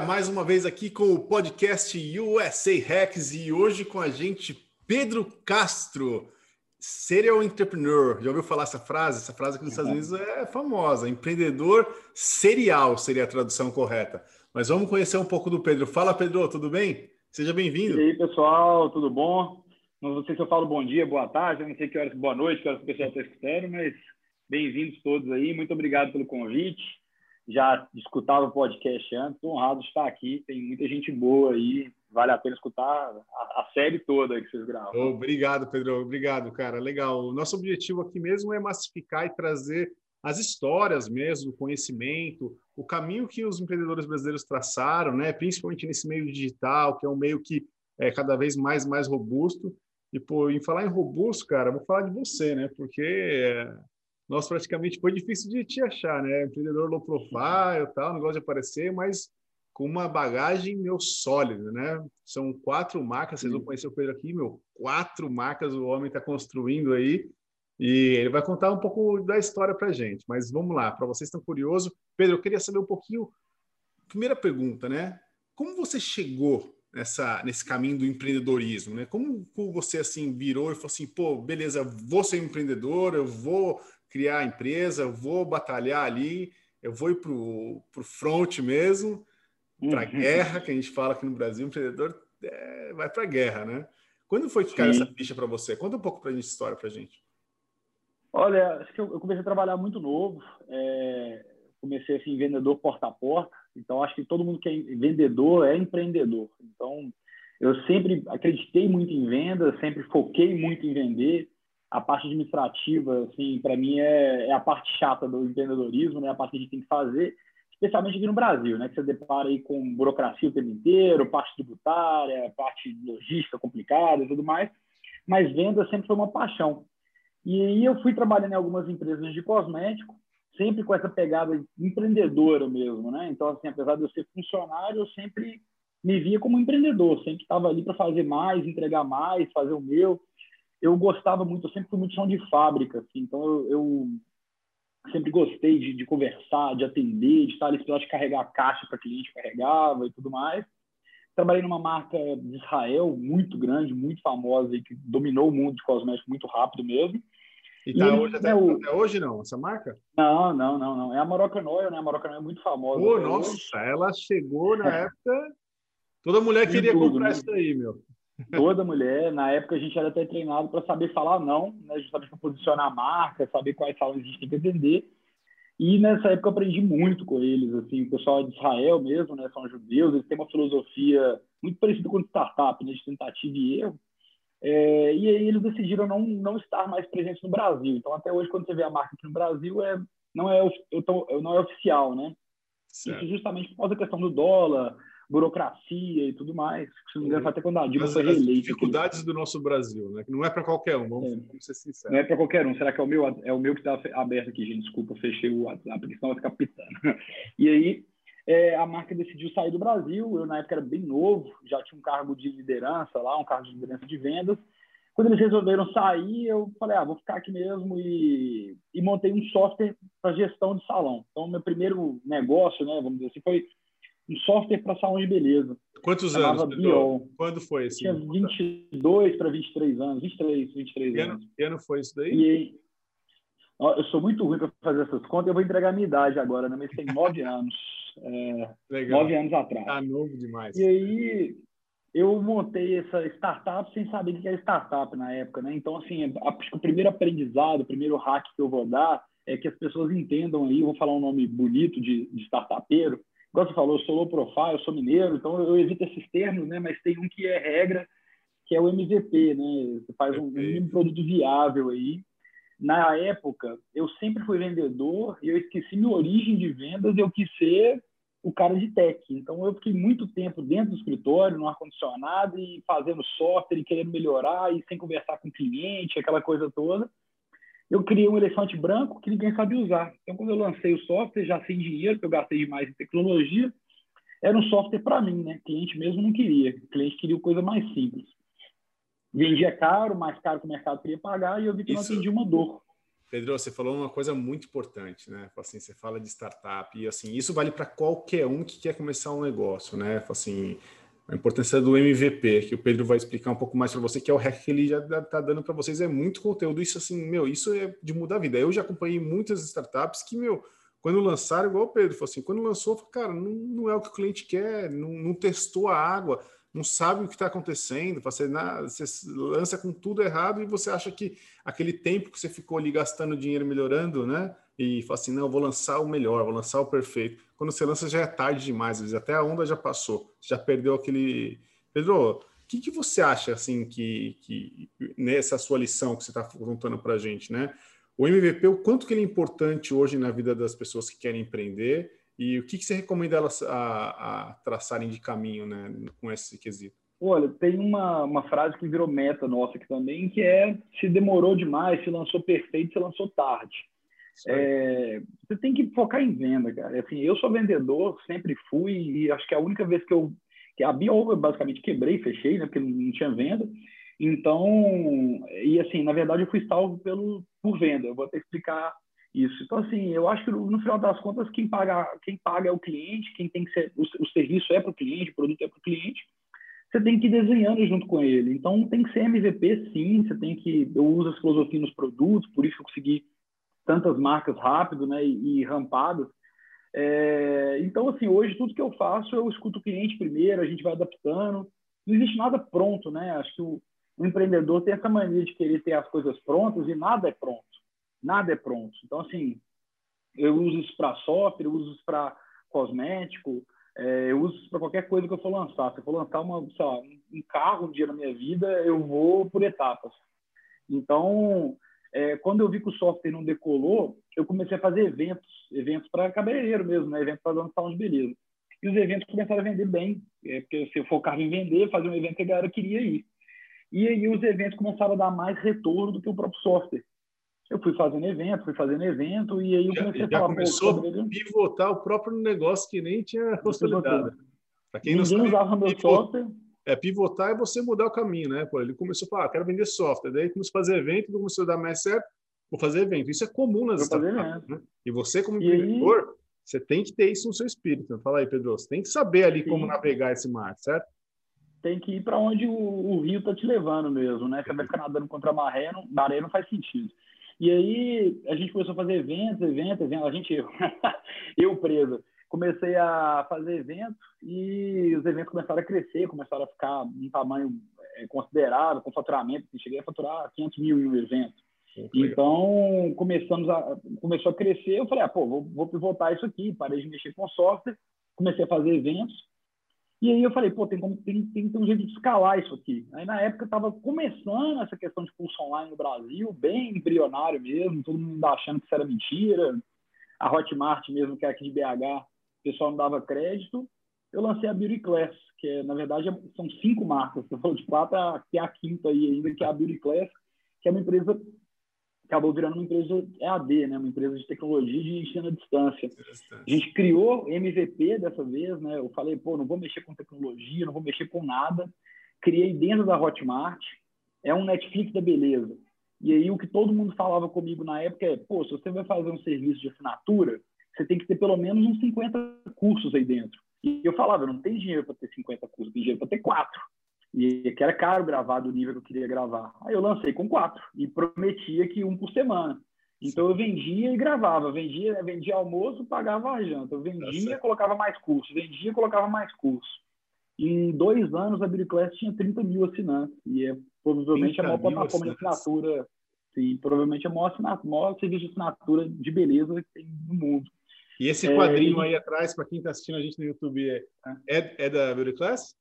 mais uma vez aqui com o podcast USA Hacks e hoje com a gente Pedro Castro, serial entrepreneur. Já ouviu falar essa frase? Essa frase aqui nos Estados Unidos é famosa. Empreendedor serial seria a tradução correta. Mas vamos conhecer um pouco do Pedro. Fala, Pedro, tudo bem? Seja bem-vindo. E aí, pessoal, tudo bom? Não sei se eu falo bom dia, boa tarde, não sei que horas, boa noite, que horas o pessoal está escutando, mas bem-vindos todos aí. Muito obrigado pelo convite já escutava o podcast antes, honrado estar aqui. Tem muita gente boa aí, vale a pena escutar a, a série toda que vocês gravam. Obrigado, Pedro. Obrigado, cara. Legal. O nosso objetivo aqui mesmo é massificar e trazer as histórias mesmo, o conhecimento, o caminho que os empreendedores brasileiros traçaram, né? principalmente nesse meio digital, que é um meio que é cada vez mais mais robusto. E, pô, em falar em robusto, cara, vou falar de você, né? Porque é, nós praticamente foi difícil de te achar, né? Empreendedor low profile, tal, negócio de aparecer, mas com uma bagagem meu sólida, né? São quatro marcas, vocês vão conhecer o Pedro aqui, meu, quatro marcas o homem está construindo aí e ele vai contar um pouco da história para gente. Mas vamos lá, para vocês estão curiosos, Pedro, eu queria saber um pouquinho. Primeira pergunta, né? Como você chegou nessa nesse caminho do empreendedorismo, né? Como, como você assim virou e falou assim, pô, beleza, vou ser empreendedor, eu vou criar a empresa, eu vou batalhar ali, eu vou ir para o front mesmo, para a uhum. guerra, que a gente fala aqui no Brasil, o empreendedor é, vai para a guerra, né? Quando foi que caiu essa ficha para você? Conta um pouco para a gente história para a gente. Olha, acho que eu, eu, comecei a trabalhar muito novo. É, comecei assim vendedor porta a porta. Então acho que todo mundo que é vendedor é empreendedor. Então eu sempre acreditei muito em venda, sempre foquei muito em vender a parte administrativa, assim, para mim é, é, a parte chata do empreendedorismo, né? A parte que a gente tem que fazer, especialmente aqui no Brasil, né? Que você depara aí com burocracia o tempo inteiro, parte tributária, parte logística complicada e tudo mais. Mas venda sempre foi uma paixão. E aí eu fui trabalhando em algumas empresas de cosmético, sempre com essa pegada empreendedora mesmo, né? Então, assim, apesar de eu ser funcionário, eu sempre me via como empreendedor, sempre estava ali para fazer mais, entregar mais, fazer o meu eu gostava muito, eu sempre fui muito chão de fábrica, assim, então eu, eu sempre gostei de, de, conversar, de atender, de estar ali esperando de carregar a caixa para cliente, carregava e tudo mais. Trabalhei numa marca de Israel muito grande, muito famosa e que dominou o mundo de cosméticos muito rápido mesmo. E tá e, hoje, até, o... até, hoje não, essa marca? Não, não, não, não. É a Moroccan Oil, né? A Moroccan Oil é muito famosa. Pô, nossa, hoje. ela chegou na época... Toda mulher queria tudo, comprar né? isso aí, meu. Toda mulher. Na época a gente era até treinado para saber falar não, né? justamente para posicionar a marca, saber quais salas a gente tem que vender. E nessa época eu aprendi muito com eles. Assim, o pessoal de Israel mesmo, né? São judeus, eles têm uma filosofia muito parecida com startup, né? de tentativa e erro. É, e aí eles decidiram não, não estar mais presentes no Brasil. Então, até hoje, quando você vê a marca aqui no Brasil, é, não, é, eu tô, não é oficial, né? Certo. Isso justamente por causa da questão do dólar, burocracia e tudo mais. Se não me engano, até quando a Dilma foi reeleita. dificuldades do nosso Brasil, né? Que não é para qualquer um, vamos, é. ser sinceros. Não é para qualquer um. Será que é o meu, é o meu que está aberto aqui, gente? Desculpa, fechei o WhatsApp, porque senão vai ficar pitando. E aí, é, a marca decidiu sair do Brasil. Eu, na época, era bem novo, já tinha um cargo de liderança lá, um cargo de liderança de vendas. Quando eles resolveram sair, eu falei, ah, vou ficar aqui mesmo e, e montei um software para gestão de salão. Então, meu primeiro negócio, né, vamos dizer assim, foi um software para salão de beleza. Quantos anos? Quando foi esse? Tinha 22 para 23 anos, 23, 23 que ano, anos. Que ano foi isso daí? E, eu sou muito ruim para fazer essas contas, eu vou entregar a minha idade agora, né? Mas tem nove anos. É, Legal. Nove anos atrás. Tá novo demais. E aí, eu montei essa startup sem saber o que era startup na época, né? Então, assim, acho que o primeiro aprendizado, o primeiro hack que eu vou dar é que as pessoas entendam aí, eu vou falar um nome bonito de, de startupeiro, igual você falou, eu sou low profile, eu sou mineiro, então eu evito esses termos, né? Mas tem um que é regra, que é o MVP, né? Você faz um, um produto viável aí. Na época, eu sempre fui vendedor e eu esqueci minha origem de vendas, eu quis ser o cara de tech. Então, eu fiquei muito tempo dentro do escritório, no ar-condicionado, e fazendo software, e querendo melhorar, e sem conversar com o cliente, aquela coisa toda eu criei um elefante branco que ninguém sabia usar. Então, quando eu lancei o software, já sem dinheiro, porque eu gastei demais em tecnologia, era um software para mim, né? O cliente mesmo não queria. O cliente queria coisa mais simples. Vendia caro, mais caro que o mercado queria pagar, e eu vi que Isso. não atendia uma dor. Pedro, você falou uma coisa muito importante, né? Assim, você fala de startup e assim, isso vale para qualquer um que quer começar um negócio, né? Assim, a importância do MVP, que o Pedro vai explicar um pouco mais para você, que é o hack que ele já está dando para vocês, é muito conteúdo. Isso assim, meu, isso é de mudar a vida. Eu já acompanhei muitas startups que, meu, quando lançaram, igual o Pedro, falou assim, quando lançou, cara, não, não é o que o cliente quer, não, não testou a água não sabe o que está acontecendo, você, você lança com tudo errado e você acha que aquele tempo que você ficou ali gastando dinheiro melhorando, né? E fala assim, não, vou lançar o melhor, vou lançar o perfeito. Quando você lança já é tarde demais, às vezes até a onda já passou, já perdeu aquele... Pedro, o que, que você acha, assim, que, que nessa sua lição que você está contando para a gente, né? O MVP, o quanto que ele é importante hoje na vida das pessoas que querem empreender e o que, que você recomenda elas a, a traçarem de caminho né, com esse quesito? Olha, tem uma, uma frase que virou meta nossa aqui também, que é se demorou demais, se lançou perfeito, se lançou tarde. É, você tem que focar em venda, cara. Assim, eu sou vendedor, sempre fui, e acho que a única vez que eu que a Bio basicamente quebrei, fechei, né, porque não tinha venda. Então, e assim, na verdade eu fui salvo pelo por venda. Eu vou até explicar isso. Então, assim, eu acho que no final das contas, quem paga, quem paga é o cliente, quem tem que ser, o, o serviço é para o cliente, o produto é para o cliente. Você tem que ir desenhando junto com ele. Então, tem que ser MVP, sim. Você tem que. Eu uso as filosofias nos produtos, por isso eu consegui tantas marcas rápido, né, e, e rampadas. É, então, assim, hoje tudo que eu faço, eu escuto o cliente primeiro, a gente vai adaptando. Não existe nada pronto, né? Acho que o, o empreendedor tem essa mania de querer ter as coisas prontas e nada é pronto nada é pronto. Então, assim, eu uso isso para software, eu uso isso para cosmético, é, eu uso isso para qualquer coisa que eu for lançar. Se eu for lançar uma, lá, um carro um dia na minha vida, eu vou por etapas. Então, é, quando eu vi que o software não decolou, eu comecei a fazer eventos, eventos para cabeleireiro mesmo, né? eventos para lançar salão de beleza. E os eventos começaram a vender bem, é, porque se eu focava em vender, fazer um evento que a galera queria ir. E aí os eventos começaram a dar mais retorno do que o próprio software eu fui fazendo evento, fui fazendo evento, e aí eu comecei já, a falar... começou a pivotar o próprio negócio que nem tinha consolidado. Ninguém usava meu software. É, pivotar é você mudar o caminho, né? Pô, ele começou a falar, ah, quero vender software. Daí começou a fazer evento, começou a dar mais certo, vou fazer evento. Isso é comum nas startups, né? E você, como e empreendedor, aí... você tem que ter isso no seu espírito. Fala aí, Pedro, você tem que saber ali Sim. como navegar esse mar, certo? Tem que ir para onde o, o rio está te levando mesmo, né? Você vai ficar nadando contra a maré, não, maré não faz sentido. E aí a gente começou a fazer eventos, eventos, eventos. A gente, eu, eu preso, comecei a fazer eventos e os eventos começaram a crescer, começaram a ficar um tamanho é, considerável, com faturamento. Cheguei a faturar 500 mil em um evento. Então, começamos a, começou a crescer. Eu falei, ah, pô, vou, vou pivotar isso aqui. Parei de mexer com software, comecei a fazer eventos e aí eu falei, pô, tem, como, tem, tem que ter um jeito de escalar isso aqui. Aí na época estava começando essa questão de curso online no Brasil, bem embrionário mesmo, todo mundo achando que isso era mentira. A Hotmart mesmo, que é aqui de BH, pessoal não dava crédito. Eu lancei a Beauty Class, que é, na verdade são cinco marcas. Você falou de quatro, tem a quinta aí ainda, que é a Beauty Class, que é uma empresa acabou virando uma empresa EAD, né? uma empresa de tecnologia de ensino à distância. A gente criou MVP dessa vez, né? eu falei, pô, não vou mexer com tecnologia, não vou mexer com nada. Criei dentro da Hotmart, é um Netflix da beleza. E aí o que todo mundo falava comigo na época é, pô, se você vai fazer um serviço de assinatura, você tem que ter pelo menos uns 50 cursos aí dentro. E eu falava, eu não tenho dinheiro para ter 50 cursos, tenho dinheiro para ter quatro. E que era caro gravar do nível que eu queria gravar. Aí eu lancei com quatro e prometia que um por semana. Então eu vendia e gravava, vendia, vendia almoço, pagava a janta. Eu vendia, Nossa. colocava mais curso, vendia, colocava mais curso. Em dois anos a Class tinha 30 mil assinantes e é provavelmente a maior plataforma de assinatura, sim, provavelmente a maior, assinatura, maior serviço de assinatura de beleza que tem no mundo. E esse quadrinho é, aí atrás, para quem está assistindo a gente no YouTube, é, é, é da Beauty Class?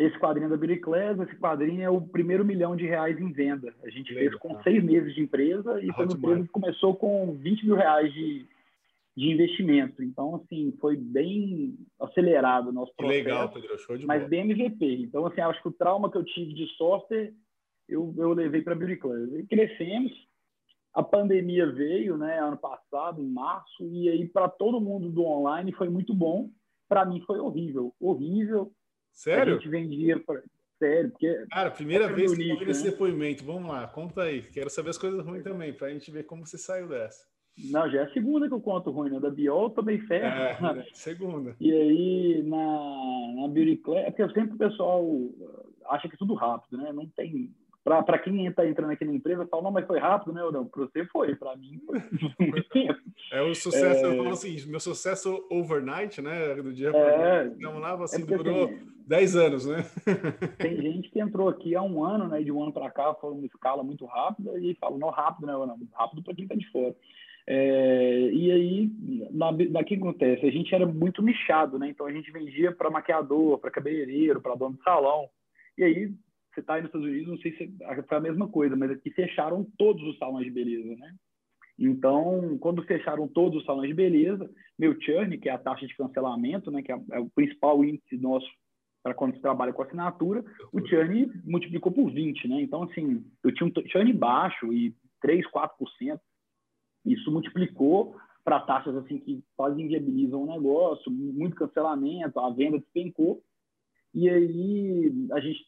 esse quadrinho da Beauty Class, esse quadrinho é o primeiro milhão de reais em venda. A gente Legal. fez com seis meses de empresa e foi uma empresa que começou com 20 mil reais de, de investimento. Então, assim, foi bem acelerado o nosso processo. Legal, Pedro, show de Mas bem MVP. Então, assim, acho que o trauma que eu tive de software, eu, eu levei para a Beauty Class. E crescemos, a pandemia veio, né, ano passado, em março, e aí para todo mundo do online foi muito bom. Para mim foi horrível, horrível Sério? A gente vendia. sério. Porque Cara, primeira é vez que eu ouvi esse né? depoimento. Vamos lá, conta aí. Quero saber as coisas ruins também, para a gente ver como você saiu dessa. Não, já é a segunda que eu conto ruim, né? Da Biol eu tomei ferro. É, segunda. E aí, na, na Beauty Class, é porque sempre o pessoal acha que é tudo rápido, né? Não tem para quem está entrando aqui na empresa, fala, não, mas foi rápido, né? Ou não, para você foi, para mim foi muito tempo. É o sucesso, é... eu falo assim, meu sucesso overnight, né? Do dia para é... Vamos lá, assim, é durou assim, 10 anos, né? tem gente que entrou aqui há um ano, né? De um ano para cá, foi uma escala muito rápida e fala, não, rápido, né? Não, rápido para quem está de fora. É, e aí, na, na que acontece? A gente era muito nichado, né? Então a gente vendia para maquiador, para cabeleireiro, para dono de salão. E aí você está aí nos Estados Unidos, não sei se foi a mesma coisa, mas aqui fecharam todos os salões de beleza, né? Então, quando fecharam todos os salões de beleza, meu churn, que é a taxa de cancelamento, né, que é, é o principal índice nosso para quando você trabalha com assinatura, o churn multiplicou por 20, né? Então, assim, eu tinha um churn baixo e 3, 4%. Isso multiplicou para taxas assim que quase inviabilizam o negócio, muito cancelamento, a venda despencou. E aí a gente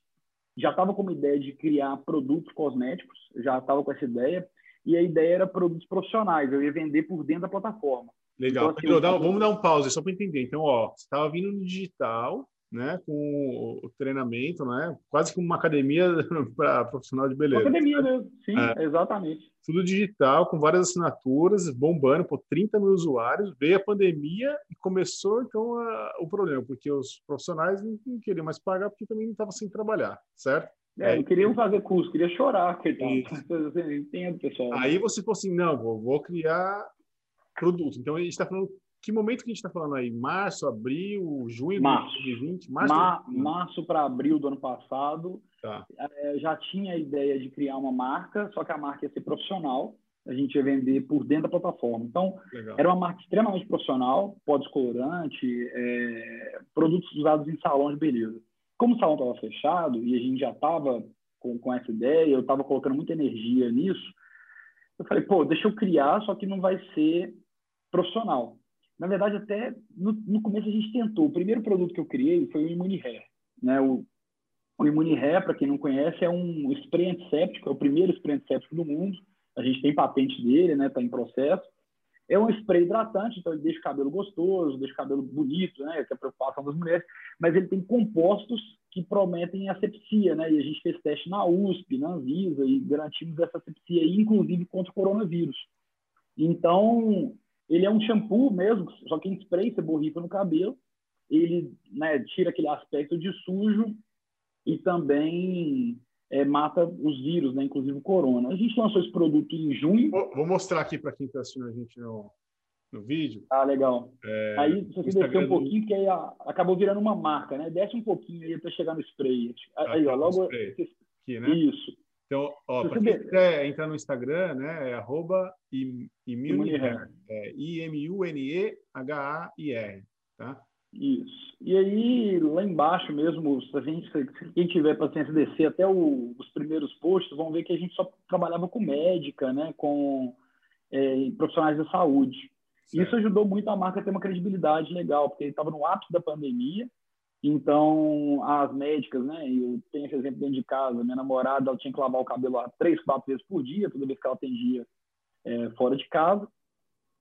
já estava com uma ideia de criar produtos cosméticos, já estava com essa ideia, e a ideia era produtos profissionais, eu ia vender por dentro da plataforma. Legal. Então, assim, Pedro, vamos dar um pause só para entender. Então, ó, você estava vindo no digital, né, com o treinamento, né, quase como uma academia para profissional de beleza. Uma academia mesmo, sim, é. exatamente. Tudo digital, com várias assinaturas, bombando por 30 mil usuários. Veio a pandemia e começou, então, a, o problema, porque os profissionais não, não queriam mais pagar porque também não estavam sem trabalhar, certo? É, não queriam fazer curso, queria chorar, Entendo, pessoal. Aí você falou assim, não, vou, vou criar produto. Então, a gente está falando que momento que a gente está falando aí? Março, abril, junho março. de 2020? Março, Ma março para abril do ano passado. Tá. É, já tinha a ideia de criar uma marca, só que a marca ia ser profissional. A gente ia vender por dentro da plataforma. Então, Legal. era uma marca extremamente profissional, pó descolorante, é, produtos usados em salão de beleza. Como o salão estava fechado e a gente já estava com, com essa ideia, eu estava colocando muita energia nisso, eu falei, pô, deixa eu criar, só que não vai ser profissional. Na verdade, até no, no, começo a gente tentou. O primeiro produto que eu criei foi o Immune Hair. Né? O, o Immune Hair, para quem não conhece, é um spray antisséptico, é o primeiro spray antisséptico do mundo. A gente tem patente dele, né? Está em processo. É um spray hidratante, então ele deixa o cabelo gostoso, deixa o cabelo bonito, né? Que é a preocupação das mulheres. Mas ele tem compostos que prometem asepsia, né? E a gente fez teste na USP, na Anvisa, e garantimos essa asepsia, inclusive contra o coronavírus. Então, ele é um shampoo mesmo, só que em spray você borrifa no cabelo. Ele né, tira aquele aspecto de sujo e também é, mata os vírus, né, inclusive o corona. A gente lançou esse produto em junho. Vou, mostrar aqui para quem está assistindo a gente no, no vídeo. Ah, legal. É, aí, se você descer um pouquinho, que aí a, acabou virando uma marca, né? Desce um pouquinho aí até chegar no spray. Ah, aí, ó, tá logo... Aqui, né? Isso. Então, ó, para quem quiser entrar no Instagram, né, é arroba imunehair, é I-M-U-N-E-H-A-I-R, tá? Isso. E aí, lá embaixo mesmo, se a gente, se quem tiver paciência descer até o, os primeiros posts, vão ver que a gente só trabalhava com médica, né, com é, profissionais da saúde. Certo. Isso ajudou muito a marca a ter uma credibilidade legal, porque estava no ápice da pandemia, então, as médicas, né? Eu tenho esse exemplo dentro de casa. Minha namorada, ela tinha que lavar o cabelo três, quatro vezes por dia, toda vez que ela atendia é, fora de casa.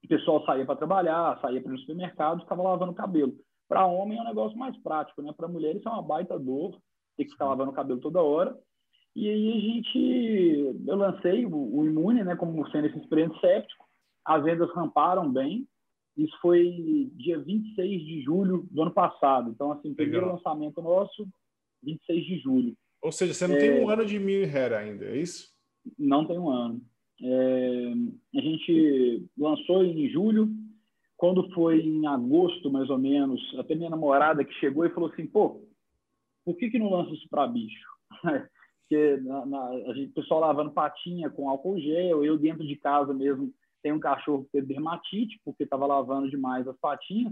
O pessoal saía para trabalhar, saía para o supermercado, ficava lavando o cabelo. Para homem é um negócio mais prático, né? Para mulher isso é uma baita dor, ter que ficar lavando o cabelo toda hora. E aí a gente, eu lancei o, o Imune, né? Como sendo esse experiente séptico. As vendas ramparam bem, isso foi dia 26 de julho do ano passado. Então, assim, primeiro Legal. lançamento nosso, 26 de julho. Ou seja, você não é... tem um ano de Mil Hair ainda, é isso? Não tem um ano. É... A gente lançou em julho. Quando foi em agosto, mais ou menos, até minha namorada que chegou e falou assim, pô, por que, que não lança isso para bicho? Porque na, na, a gente, o pessoal lavando patinha com álcool gel, eu dentro de casa mesmo tem um cachorro que teve dermatite, porque estava lavando demais as patinhas.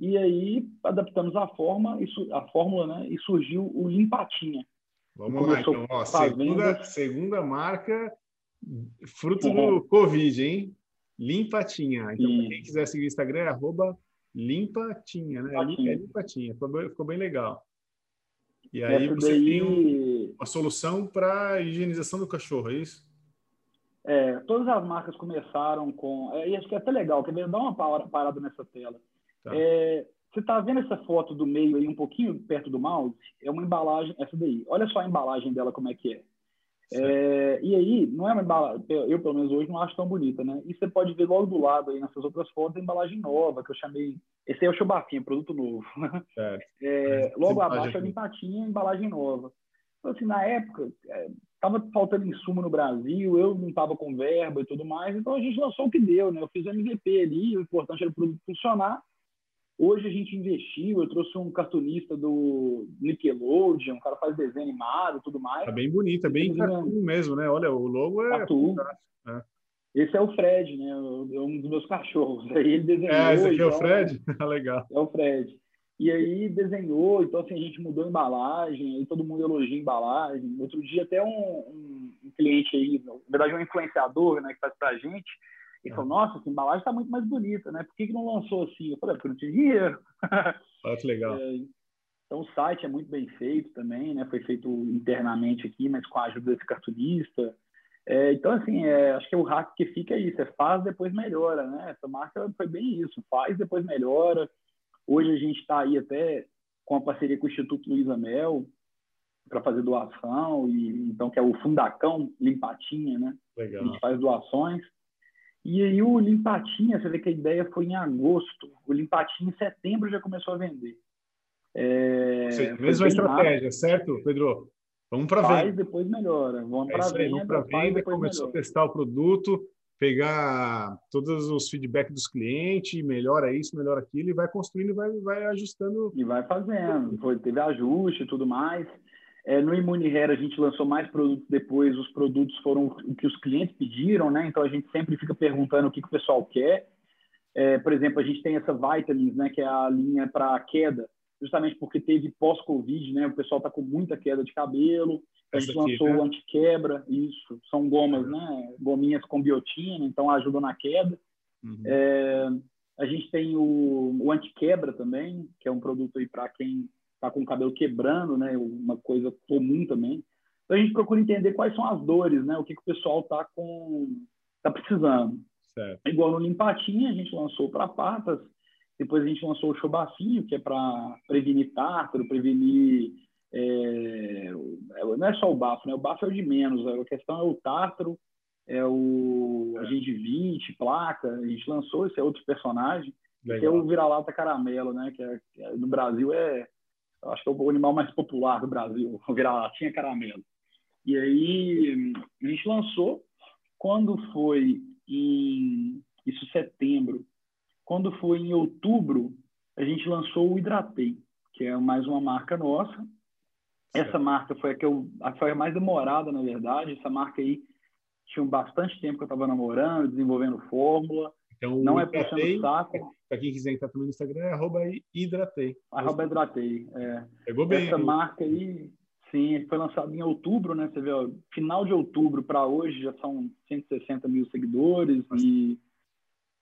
E aí adaptamos a forma, a fórmula, né? E surgiu o Limpatinha. Vamos lá, então. Ó, segunda, segunda marca, fruto uhum. do Covid, hein? Limpatinha. Então, quem quiser seguir o Instagram, é arroba Limpatinha, né? Limpatinha. É Limpatinha. Ficou bem, ficou bem legal. E aí Essa você daí... tem um, uma solução para higienização do cachorro, é isso? É, todas as marcas começaram com. É, e acho que é até legal, quer ver? Dá uma parada nessa tela. Tá. É, você está vendo essa foto do meio aí, um pouquinho perto do mouse? É uma embalagem, essa daí. Olha só a embalagem dela, como é que é. É e aí, não é uma embalagem, eu pelo menos hoje não acho tão bonita, né? E você pode ver logo do lado aí nessas outras fotos a embalagem nova, que eu chamei. Esse aí é o Chubafinha, produto novo. É, logo abaixo é a Limpatinha, embalagem nova. Então, assim, na época, estava é, faltando insumo no Brasil, eu não estava com verba e tudo mais, então a gente lançou o que deu, né? Eu fiz o MVP ali, o importante era o produto funcionar. Hoje a gente investiu, eu trouxe um cartunista do Nickelodeon, um cara faz desenho animado e tudo mais. É bem bonito, é bem cartoon mesmo, né? Olha, o logo é É. Esse é o Fred, né? É um dos meus cachorros. Aí ele desenhou. É, esse aqui é o então, Fred? Legal. É o Fred. E aí desenhou, então assim, a gente mudou a embalagem, aí todo mundo elogia a embalagem. Outro dia até um, um, um cliente aí, na verdade um influenciador, né, que faz pra gente, ele falou, nossa, essa embalagem está muito mais bonita, né? Por que, que não lançou assim? Eu falei, porque não tinha dinheiro. Olha que legal. É, então o site é muito bem feito também, né? Foi feito internamente aqui, mas com a ajuda desse cartunista. É, então, assim, é, acho que o hack que fica é isso, é faz, depois melhora, né? Essa marca foi bem isso, faz, depois melhora. Hoje a gente está aí até com a parceria com o Instituto Luiza Mel para fazer doação, e então que é o Fundacão Limpatinha, né? Legal. A gente faz doações. E aí o Limpatinha, você vê que a ideia foi em agosto. O Limpatinha em setembro já começou a vender. É, Sim, mesma estratégia, rápido. certo, Pedro? Vamos para venda. Faz, depois melhora. Vamos é para venda, vamos venda, começou melhora. a testar o produto, pegar todos os feedbacks dos clientes, melhora isso, melhora aquilo, e vai construindo e vai, vai ajustando. E vai fazendo. Foi, teve ajuste e tudo mais. É, no ImmuniHair a gente lançou mais produtos depois, os produtos foram o que os clientes pediram, né? Então a gente sempre fica perguntando o que, que o pessoal quer. É, por exemplo, a gente tem essa Vitamins, né? Que é a linha para queda, justamente porque teve pós-Covid, né? O pessoal está com muita queda de cabelo. A gente lançou né? o anti-quebra, isso. São gomas, né? Gominhas com biotina, então ajudam na queda. Uhum. É, a gente tem o, o anti-quebra também, que é um produto aí para quem está com o cabelo quebrando, né? Uma coisa comum também. Então a gente procura entender quais são as dores, né? O que, que o pessoal está com tá precisando. Certo. Igual no limpatinha, a gente lançou para patas, depois a gente lançou o chobacinho, que é para prevenir tártaro, prevenir é, não é só o bafo, né? O bafo é o de menos. A questão é o tártaro, é o a gengivite, placa. A gente lançou esse é outro personagem, Legal. que é o vira-lata caramelo, né? Que, é, que é, no Brasil é, acho que é o animal mais popular do Brasil, o vira-latinha caramelo. E aí a gente lançou quando foi em isso setembro, quando foi em outubro a gente lançou o Hidratei, que é mais uma marca nossa essa marca foi a que eu foi a mais demorada, na verdade. Essa marca aí tinha bastante tempo que eu estava namorando, desenvolvendo fórmula. Então, não é puxando saco. Para quem quiser entrar também no Instagram, é arroba hidratei. Arroba hidratei, é. Pegou bem. Essa marca aí, sim, foi lançada em outubro, né? Você vê, ó, final de outubro para hoje já são 160 mil seguidores e,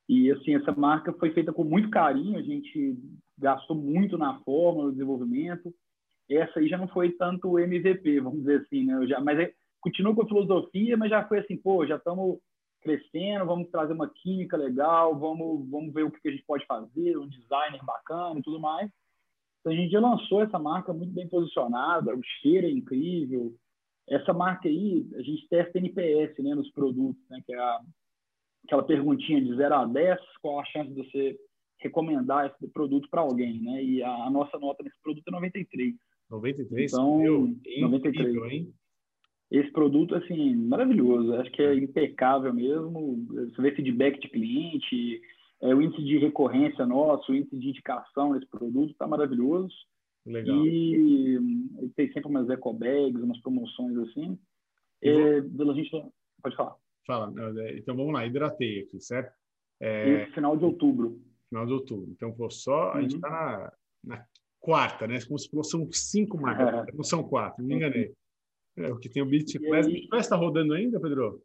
e, assim, essa marca foi feita com muito carinho, a gente gastou muito na fórmula, no desenvolvimento essa aí já não foi tanto MVP, vamos dizer assim, né? Eu já, mas é, continua com a filosofia, mas já foi assim, pô, já estamos crescendo, vamos trazer uma química legal, vamos, vamos ver o que a gente pode fazer, um designer bacana e tudo mais. Então, a gente já lançou essa marca muito bem posicionada, o cheiro é incrível. Essa marca aí, a gente testa NPS né, nos produtos, né, que é a, aquela perguntinha de 0 a 10, qual a chance de você recomendar esse produto para alguém, né? E a, a, nossa nota nesse produto é 93. 93? Então, Meu, 93. hein? Esse produto, assim, maravilhoso. Acho que é impecável mesmo. Você vê feedback de cliente, é, o índice de recorrência nosso, o índice de indicação desse produto está maravilhoso. Legal. E, e tem sempre umas eco bags, umas promoções assim. É, vou... a gente pode falar. Fala. É, então vamos lá, hidratei aqui, certo? É... Esse final de outubro. Final de outubro. Então, pô, só a gente está uhum. na, na quarta, né? Como se fosse, são cinco marcas, é. não são quatro, me enganei. É, o que tem o Beauty Class. Class está rodando ainda, Pedro?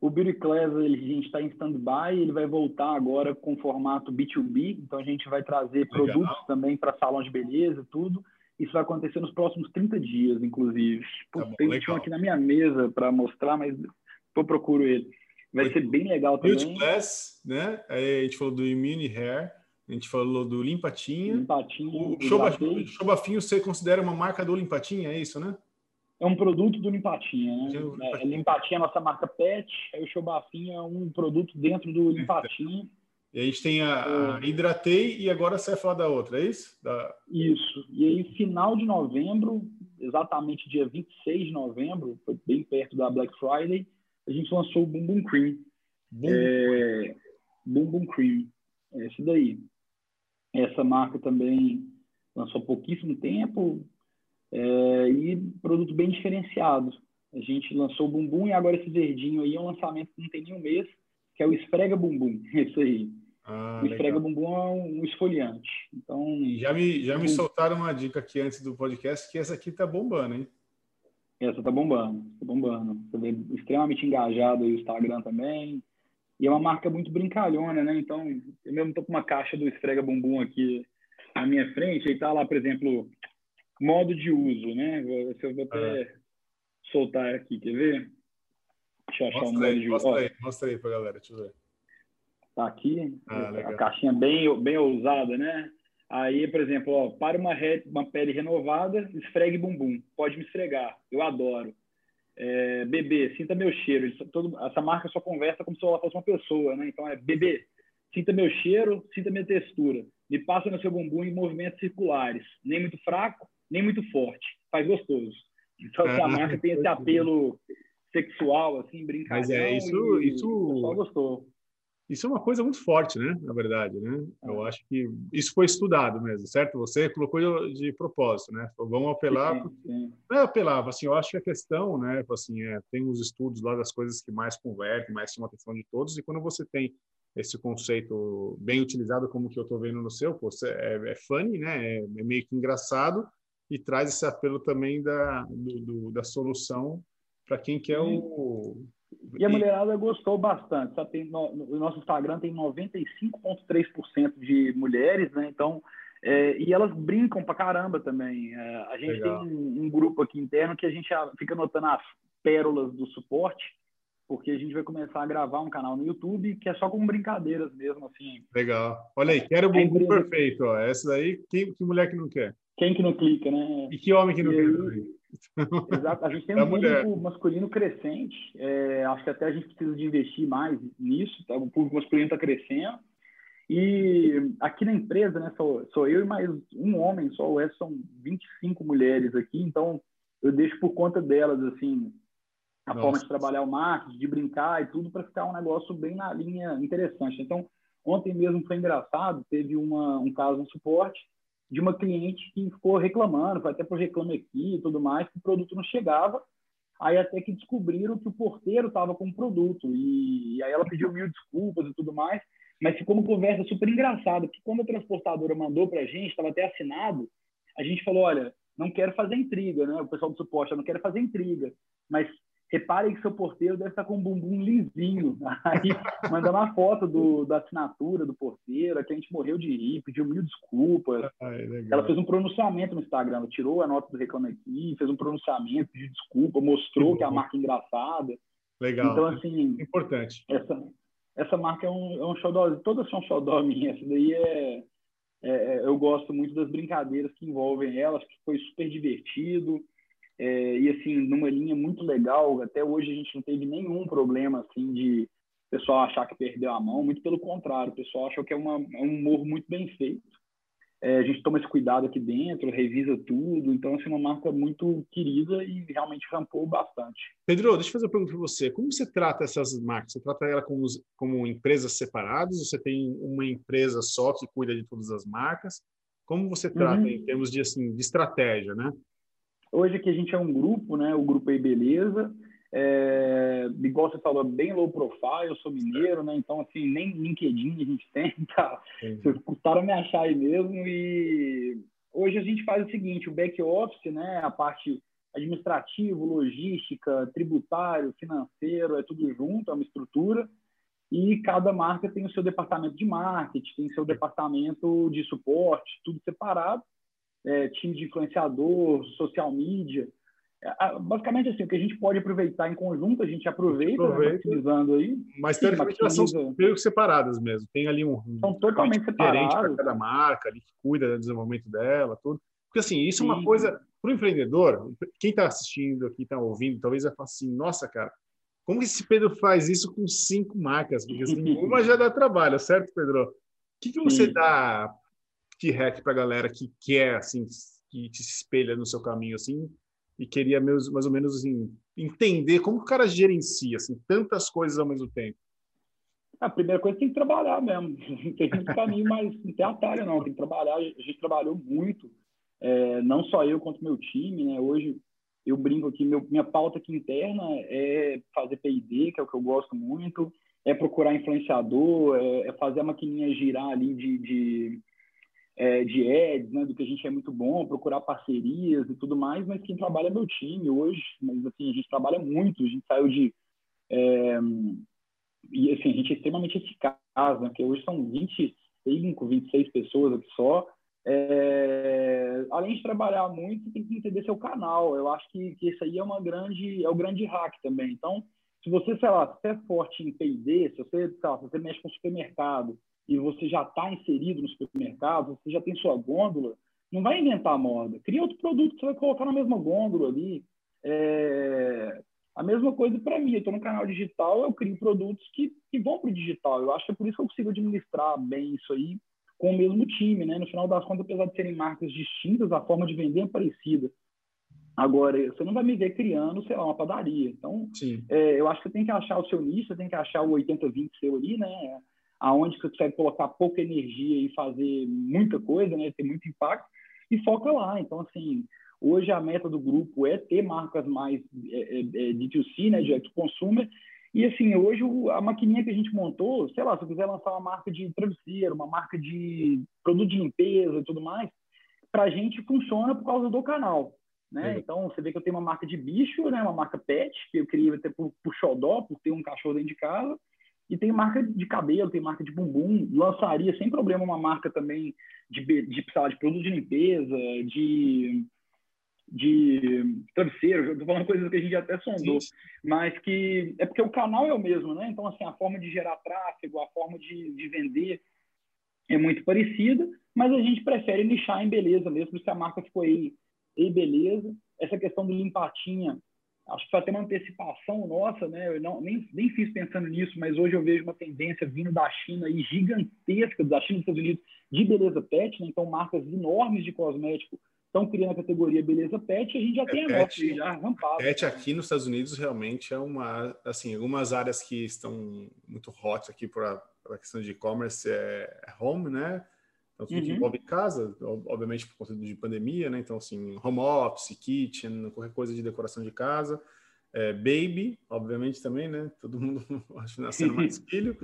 O Beauty Class, ele, a gente está em stand-by, ele vai voltar agora com formato B2B, então a gente vai trazer Legal. produtos também para salão de beleza e tudo. Isso vai acontecer nos próximos 30 dias, inclusive. Tá bom, tem um aqui na minha mesa para mostrar, mas eu procuro ele. Vai ser bem legal também. Beauty Class, né? Aí a gente falou do Immune Hair, a gente falou do Limpatinha. Limpatinha. O Chobafinho você considera uma marca do Limpatinha, é isso, né? É um produto do Limpatinha, né? É, Limpatinha é a nossa marca pet, aí o Chobafinho é um produto dentro do Limpatinha. E a gente tem a, a é. Hidratei e agora você vai falar da outra, é isso? Da... Isso. E aí, final de novembro, exatamente dia 26 de novembro, foi bem perto da Black Friday, a gente lançou o Boom Cream. Boom, é, Cream. É esse daí. Essa marca também lançou há pouquíssimo tempo é, e produto bem diferenciado. A gente lançou o Bumbum e agora esse verdinho aí é um lançamento que não tem nenhum mês, que é o Esfrega Bumbum. Esse aí. Ah, o Esfrega Bumbum é um, esfoliante. Então, já me, já me soltaram uma dica aqui antes do podcast que essa aqui tá bombando, hein? Essa tá bombando, tá bombando. Você vê extremamente engajado aí o Instagram também. E é uma marca muito brincalhona, né? Então, eu mesmo tô com uma caixa do Esfrega Bumbum aqui na minha frente, e tá lá, por exemplo, modo de uso, né? Eu vou até ah. soltar aqui, quer ver? Deixa eu achar mostra um modo aí, de uso. Mostra aí, mostra aí pra galera, deixa eu ver. Tá aqui, ah, a caixinha bem, bem ousada, né? Aí, por exemplo, ó, para uma, re... uma pele renovada, esfregue bumbum. Pode me esfregar, eu adoro. É, bebê, sinta meu cheiro. Todo... essa marca só conversa como se ela fosse uma pessoa, né? Então é bebê, sinta meu cheiro, sinta minha textura. Me passa no seu bumbum em movimentos circulares, nem muito fraco, nem muito forte. Faz gostoso. Então a marca tem esse apelo sexual, assim, brincadeira. Mas é isso, isso. Pessoal gostou. Isso é uma coisa muito forte, né? Na verdade, né? Eu é. acho que isso foi estudado mesmo, certo? Você colocou de, propósito, né? Vamos apelar. Sim, sim. Não é apelar, assim, eu acho que a questão, né? Assim, é, tem os estudos lá das coisas que mais convertem, mais chamam a atenção de todos, e quando você tem esse conceito bem utilizado, como que eu estou vendo no seu, pô, é, é funny, né? É, é, meio que engraçado e traz esse apelo também da, do, do, da solução para quem quer o e a mulherada gostou bastante. Só tem no, no nosso Instagram tem 95,3% de mulheres, né? Então, é, e elas brincam pra caramba também. É, a gente Legal. tem um, um, grupo aqui interno que a gente fica anotando as pérolas do suporte, porque a gente vai começar a gravar um canal no YouTube que é só com brincadeiras mesmo, assim. Legal. Olha aí, quero o bumbum empresa... perfeito, ó. Essa daí, que, que mulher que não quer? Quem que não clica, né? E que homem que não aí... Exato. A gente tem um público masculino crescente. É, acho que até a gente precisa de investir mais nisso. Tá? O público masculino está crescendo. E aqui na empresa, né, sou, sou eu e mais um homem, só o resto são 25 mulheres aqui. Então, eu deixo por conta delas, assim, a Nossa. forma de trabalhar o marketing, de brincar e tudo, para ficar um negócio bem na linha interessante. Então, ontem mesmo foi engraçado, teve uma, um caso no suporte de uma cliente que ficou reclamando, foi até para o Reclame Aqui e tudo mais, que o produto não chegava. Aí até que descobriram que o porteiro estava com o produto. E, e, aí ela pediu mil desculpas e tudo mais. Mas ficou uma conversa super engraçada, porque quando a transportadora mandou para a gente, estava até assinado, a gente falou, olha, não quero fazer intriga, né? O pessoal do suporte, eu não quero fazer intriga. Mas reparem que seu porteiro deve estar com um bumbum lisinho. Aí manda uma foto do, da assinatura do porteiro, que a gente morreu de rir, pediu mil desculpas. Ai, ela fez um pronunciamento no Instagram, ela tirou a nota do Reclame Aqui, fez um pronunciamento, pediu desculpa, mostrou que, que a marca é engraçada. Legal. Então, assim. Importante. Essa, essa marca é um, é um xodó, todas são xodó minha. Essa daí é, é, é, Eu gosto muito das brincadeiras que envolvem elas, que foi super divertido. É, e assim, numa linha muito legal, até hoje a gente não teve nenhum problema assim de pessoal achar que perdeu a mão, muito pelo contrário, o pessoal achou que é, uma, é um humor muito bem feito. É, a gente toma esse cuidado aqui dentro, revisa tudo, então assim, uma marca muito querida e realmente rampou bastante. Pedro, deixa eu fazer uma pergunta para você. Como você trata essas marcas? Você trata ela como, como empresas separadas? Você tem uma empresa só que cuida de todas as marcas? Como você trata uhum. em termos de, assim, de estratégia, né? Hoje aqui a gente é um grupo, né? O grupo aí Beleza. É, igual você falou, bem low profile, eu sou mineiro, né? Então, assim, nem LinkedIn a gente tem, tá? Vocês custaram me achar aí mesmo. E hoje a gente faz o seguinte: o back office, né? A parte administrativo, logística, tributário, financeiro, é tudo junto, é uma estrutura. E cada marca tem o seu departamento de marketing, tem seu departamento de suporte, tudo separado é, time de influenciador, social media. É, basicamente, assim, o que a gente pode aproveitar em conjunto, a gente aproveita, né, aproveita né, aí. Mas, teoricamente, elas são meio separadas mesmo. Tem ali um... São totalmente separadas. para cada marca, ali, que cuida do desenvolvimento dela, tudo. Porque, assim, isso Sim. é uma coisa... Para o empreendedor, quem está assistindo aqui, está ouvindo, talvez vai falar assim, nossa, cara, como que esse Pedro faz isso com cinco marcas? Porque, assim, uma já dá trabalho, certo, Pedro? O que, que você Sim. dá de hack para a galera que quer, assim, que se espelha no seu caminho, assim, e queria mais, ou menos assim, entender como o cara gerencia assim, tantas coisas ao mesmo tempo. A primeira coisa tem que trabalhar mesmo. Tem muito caminho, mas não tem atalho, não. Tem que trabalhar. A gente trabalhou muito, é, não só eu quanto meu time. Né? Hoje eu brinco aqui, meu, minha pauta aqui interna é fazer P&D, que é o que eu gosto muito, é procurar influenciador, é, é fazer a maquininha girar ali de, de é, de ads, né, do que a gente é muito bom, procurar parcerias e tudo mais, mas quem trabalha é meu time hoje, mas assim, a gente trabalha muito, a gente saiu de... É, e assim, a gente é extremamente eficaz, né, porque hoje são 25, 26 pessoas aqui só, é, além de trabalhar muito, tem que entender seu canal. Eu acho que, que esse aí é uma grande, é o grande hack também. Então, se você, sei lá, se é forte em P&D, se você, lá, se você mexe com supermercado, e você já está inserido no supermercado, você já tem sua gôndola, não vai inventar a moda. Cria outro produto que você vai colocar na mesma gôndola ali. É... A mesma coisa para mim. Eu estou no canal digital, eu crio produtos que, que vão para o digital. Eu acho que é por isso que eu consigo administrar bem isso aí com o mesmo time. Né? No final das contas, apesar de serem marcas distintas, a forma de vender é parecida. Agora, você não vai me ver criando, sei lá, uma padaria. Então, é, eu acho que você tem que achar o seu nicho, você tem que achar o 80-20 seu ali, né? Aonde você consegue colocar pouca energia e fazer muita coisa, né, ter muito impacto, e foca lá. Então, assim, hoje a meta do grupo é ter marcas mais é, é, é D2C, né, direct consumer, e assim, hoje a maquininha que a gente montou, sei lá, se eu quiser lançar uma marca de travesseiro, uma marca de produto de limpeza e tudo mais, para a gente funciona por causa do canal. Né? Uhum. Então, você vê que eu tenho uma marca de bicho, né? uma marca pet, que eu queria até por, por xodó, por ter um cachorro dentro de casa. E tem marca de cabelo, tem marca de bumbum. Lançaria sem problema uma marca também de, de, de, de produto de limpeza, de, de travesseiro. Estou falando coisas que a gente até sondou. Sim. Mas que é porque o canal é o mesmo, né? Então, assim, a forma de gerar tráfego, a forma de, de vender é muito parecida, mas a gente prefere nichar em beleza mesmo, se a marca ficou aí, e beleza. Essa questão do limpatinha acho que foi até uma antecipação nossa, né? Eu não, nem, nem fiz pensando nisso, mas hoje eu vejo uma tendência vindo da China e gigantesca, da China e dos Estados Unidos, de beleza pet, né? Então, marcas enormes de cosmético estão criando a categoria beleza pet e a gente já é, tem a pet, nossa já rampado. Pet aqui nos Estados Unidos realmente é uma, assim, algumas áreas que estão muito hot aqui para a questão de e-commerce é, é home, né? Então, tudo uhum. que envolve casa, obviamente por conta de pandemia, né? Então, assim, home office, kitchen, qualquer coisa de decoração de casa. É, baby, obviamente também, né? Todo mundo acho nascendo mais filho.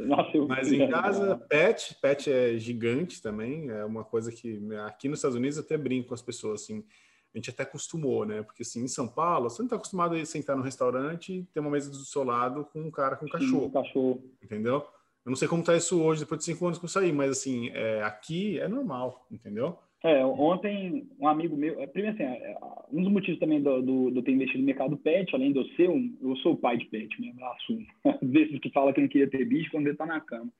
mas em casa, pet, pet é gigante também. É uma coisa que aqui nos Estados Unidos até brinco com as pessoas assim. A gente até acostumou, né? Porque assim, em São Paulo, você não está acostumado a sentar no restaurante e ter uma mesa do seu lado com um cara com um cachorro. Sim, cachorro. Entendeu? Eu não sei como está isso hoje, depois de cinco anos que eu saí, mas assim, é, aqui é normal, entendeu? É, ontem um amigo meu, é, primeiro assim, é, um dos motivos também do, do, do ter investido no mercado pet, além de eu ser um, eu sou pai de pet mesmo, eu assumo. Vezes que fala que não queria ter bicho quando ele está na cama.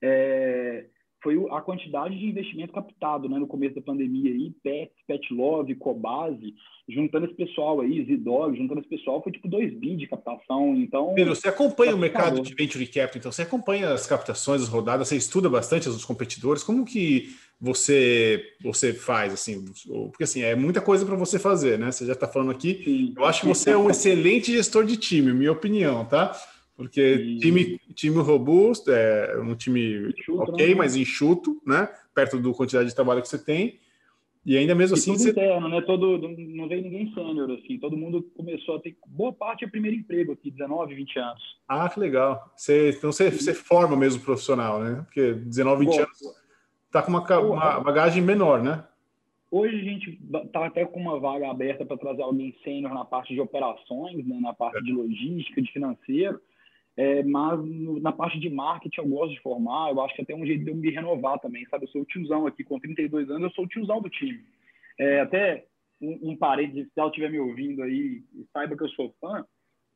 É, foi a quantidade de investimento captado né, no começo da pandemia aí, Pet, Pet Love, Cobase, juntando esse pessoal aí, Zidog, juntando esse pessoal, foi tipo 2 bi de captação, então... Pedro, você acompanha o mercado de Venture Capital, então você acompanha as captações, as rodadas, você estuda bastante os competidores, como que você você faz, assim, porque assim, é muita coisa para você fazer, né? Você já está falando aqui, Sim. eu acho que você é um excelente gestor de time, minha opinião, tá? Porque e... time, time robusto, é um time enxuto, ok, né? mas enxuto, né? Perto da quantidade de trabalho que você tem. E ainda mesmo e assim. Tudo você... interno, né? Todo, não veio ninguém sênior, assim. Todo mundo começou a ter. Boa parte é primeiro emprego aqui, 19, 20 anos. Ah, que legal. Você, então você, você forma mesmo profissional, né? Porque 19, 20 anos tá com uma, uma bagagem menor, né? Hoje a gente está até com uma vaga aberta para trazer alguém sênior na parte de operações, né? na parte é. de logística, de financeiro. É, mas no, na parte de marketing eu gosto de formar, eu acho que até um jeito de eu me renovar também, sabe? Eu sou o tiozão aqui, com 32 anos, eu sou o tiozão do time. É, até um, um parênteses, se ela estiver me ouvindo aí, saiba que eu sou fã,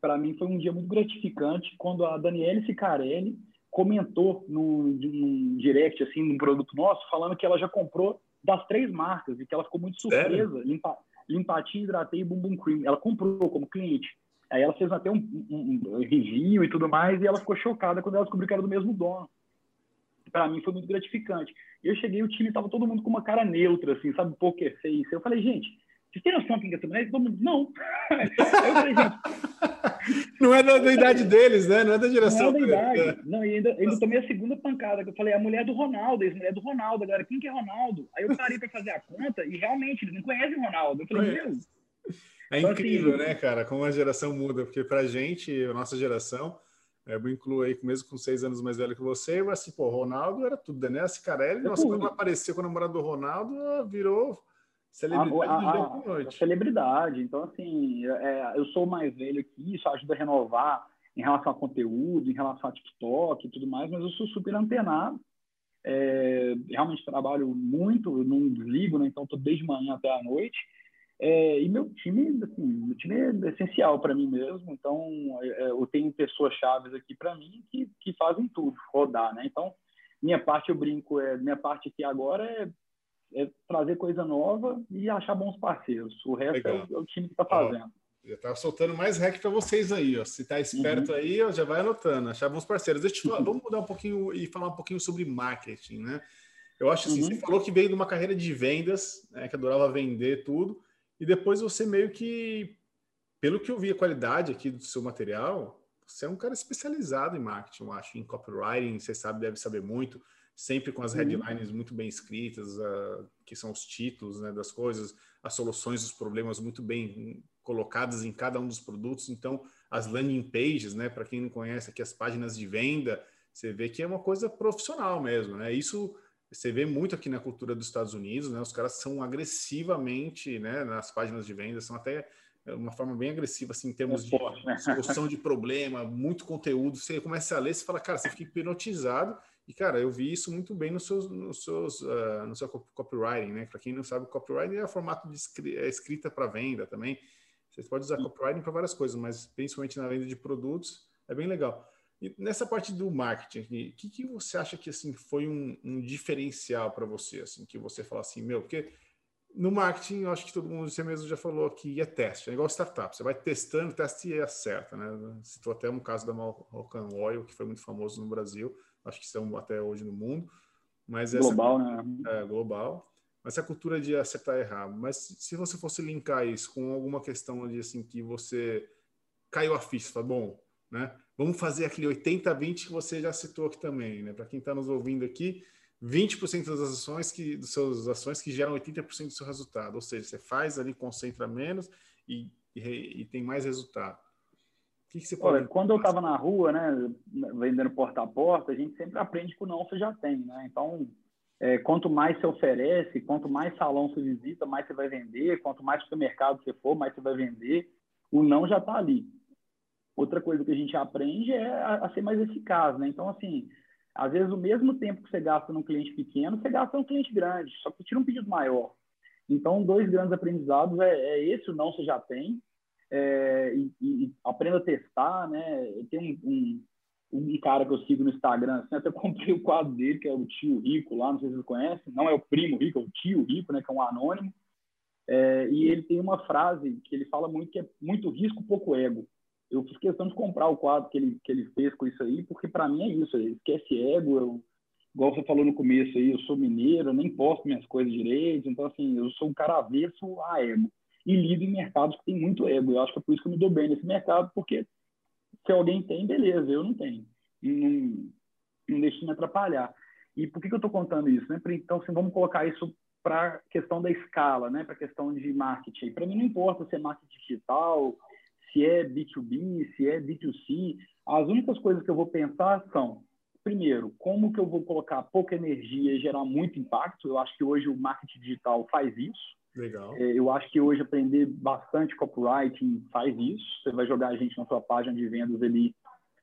para mim foi um dia muito gratificante quando a Daniele Sicarelli comentou num, num direct, assim, num produto nosso, falando que ela já comprou das três marcas e que ela ficou muito surpresa. Limpa, Limpatia, Hidratei e Bumbum Cream. Ela comprou como cliente. Aí ela fez até um, um, um, review e tudo mais, e ela ficou chocada quando ela descobriu que era do mesmo dono. Para mim foi muito gratificante. Eu cheguei, o time tava todo mundo com uma cara neutra, assim, sabe, poker face. Eu falei, gente, vocês têm noção quem que é essa mulher? Todo mundo, não. eu falei, gente... Não é da, da, idade deles, né? Não é da geração. Não é da idade. Não, e ainda, ainda tomei a segunda pancada, que eu falei, a mulher do Ronaldo, a mulher do Ronaldo. Agora, quem que é Ronaldo? Aí eu parei para fazer a conta e realmente eles não conhecem o Ronaldo. Eu falei, meu... É então, incrível, né, cara? Como a geração muda, porque pra gente, a nossa geração, eu incluo aí, mesmo com seis anos mais velho que você, mas assim, pô, Ronaldo era tudo, né? Esse Carelli, nossa, quando apareceu com o namorado do Ronaldo, virou Celebridade a, a, do dia noite. celebridade. Então, assim, é, eu sou mais velho aqui, isso ajuda a renovar em relação a conteúdo, em relação a TikTok e tudo mais, mas eu sou super antenado. É, realmente trabalho muito, não desligo, né? Então, estou desde manhã até a noite. É, e meu time, assim, meu time é essencial para mim mesmo. Então, é, eu tenho pessoas chaves aqui para mim que, que fazem tudo, rodar, né? Então, minha parte eu brinco, é, minha parte aqui agora é é trazer coisa nova e achar bons parceiros. O resto é o, é o, time que está fazendo. já está soltando mais rec para vocês aí, ó. Se está esperto uhum. aí, ó, já vai anotando, achar bons parceiros. Deixa eu falar, vamos mudar um pouquinho e falar um pouquinho sobre marketing, né? Eu acho assim, uhum. você falou que veio de uma carreira de vendas, né, que adorava vender tudo, e depois você meio que, pelo que eu vi a qualidade aqui do seu material, você é um cara especializado em marketing, eu acho, em copywriting, você sabe, deve saber muito sempre com as uhum. headlines muito bem escritas, uh, que são os títulos né, das coisas, as soluções dos problemas muito bem colocadas em cada um dos produtos. Então, as landing pages, né, para quem não conhece aqui, as páginas de venda, você vê que é uma coisa profissional mesmo, né? Isso você vê muito aqui na cultura dos Estados Unidos, né? Os caras são agressivamente, né, nas páginas de venda, são até uma forma bem agressiva, assim, em termos de né? solução de problema, muito conteúdo. Você começa a ler, você fala, cara, você fica hipnotizado e, cara, eu vi isso muito bem nos seus, nos seus, uh, no seu copywriting, né? Para quem não sabe, copywriting é o formato de é escrita para venda também. Você pode usar copywriting para várias coisas, mas principalmente na venda de produtos é bem legal. E nessa parte do marketing, o que, que você acha que assim foi um, um diferencial para você, assim, que você fala assim, meu, porque no marketing, eu acho que todo mundo, você mesmo já falou que é teste, é igual startup, você vai testando, teste e acerta, né? Citou até um caso da Malcolm Oil, que foi muito famoso no Brasil, acho que são até hoje no mundo. Mas global, essa, né? É, global. Mas essa cultura de acertar e errar. Mas se você fosse linkar isso com alguma questão de assim que você caiu a ficha, tá bom, né? Vamos fazer aquele 80-20 que você já citou aqui também, né? Para quem está nos ouvindo aqui, 20% das ações que dos seus ações que geram 80% do seu resultado. Ou seja, você faz ali, concentra menos e, e, e tem mais resultado. O que, que você pode... Olha, quando eu estava na rua, né, vendendo porta a porta, a gente sempre aprende que o não você já tem, né? Então, é, quanto mais você oferece, quanto mais salão você visita, mais você vai vender, quanto mais supermercado você for, mais você vai vender, o não já está ali. Outra coisa que a gente aprende é a, a, ser mais eficaz, né? Então, assim, às vezes o mesmo tempo que você gasta num cliente pequeno, você gasta num cliente grande, só que tira um pedido maior. Então, dois grandes aprendizados é, é esse, o não você já tem, é, e, e, aprenda a testar, né? Tem um, um, um, cara que eu sigo no Instagram, assim, até comprei o quadro dele, que é o tio Rico lá, não sei se vocês conhecem, não é o primo Rico, é o tio Rico, né? Que é um anônimo. É, e ele tem uma frase que ele fala muito que é muito risco, pouco ego. Eu fiz questão de comprar o quadro que ele, que ele fez com isso aí, porque para mim é isso, esquece ego, eu, igual você falou no começo aí, eu sou mineiro, eu nem posto minhas coisas direito, então assim, eu sou um cara avesso a ego e lido em mercados que tem muito ego. Eu acho que é por isso que eu me dou bem nesse mercado, porque se alguém tem, beleza, eu não tenho. Não, não deixe me atrapalhar. E por que, que eu estou contando isso? Né? Então, assim, vamos colocar isso para a questão da escala, né? para a questão de marketing. Para mim, não importa se é marketing digital, se é B2B, se é B2C. As únicas coisas que eu vou pensar são, primeiro, como que eu vou colocar pouca energia e gerar muito impacto. Eu acho que hoje o marketing digital faz isso. Legal. É, eu acho que hoje aprender bastante copywriting faz isso. Você vai jogar a gente na sua página de vendas ali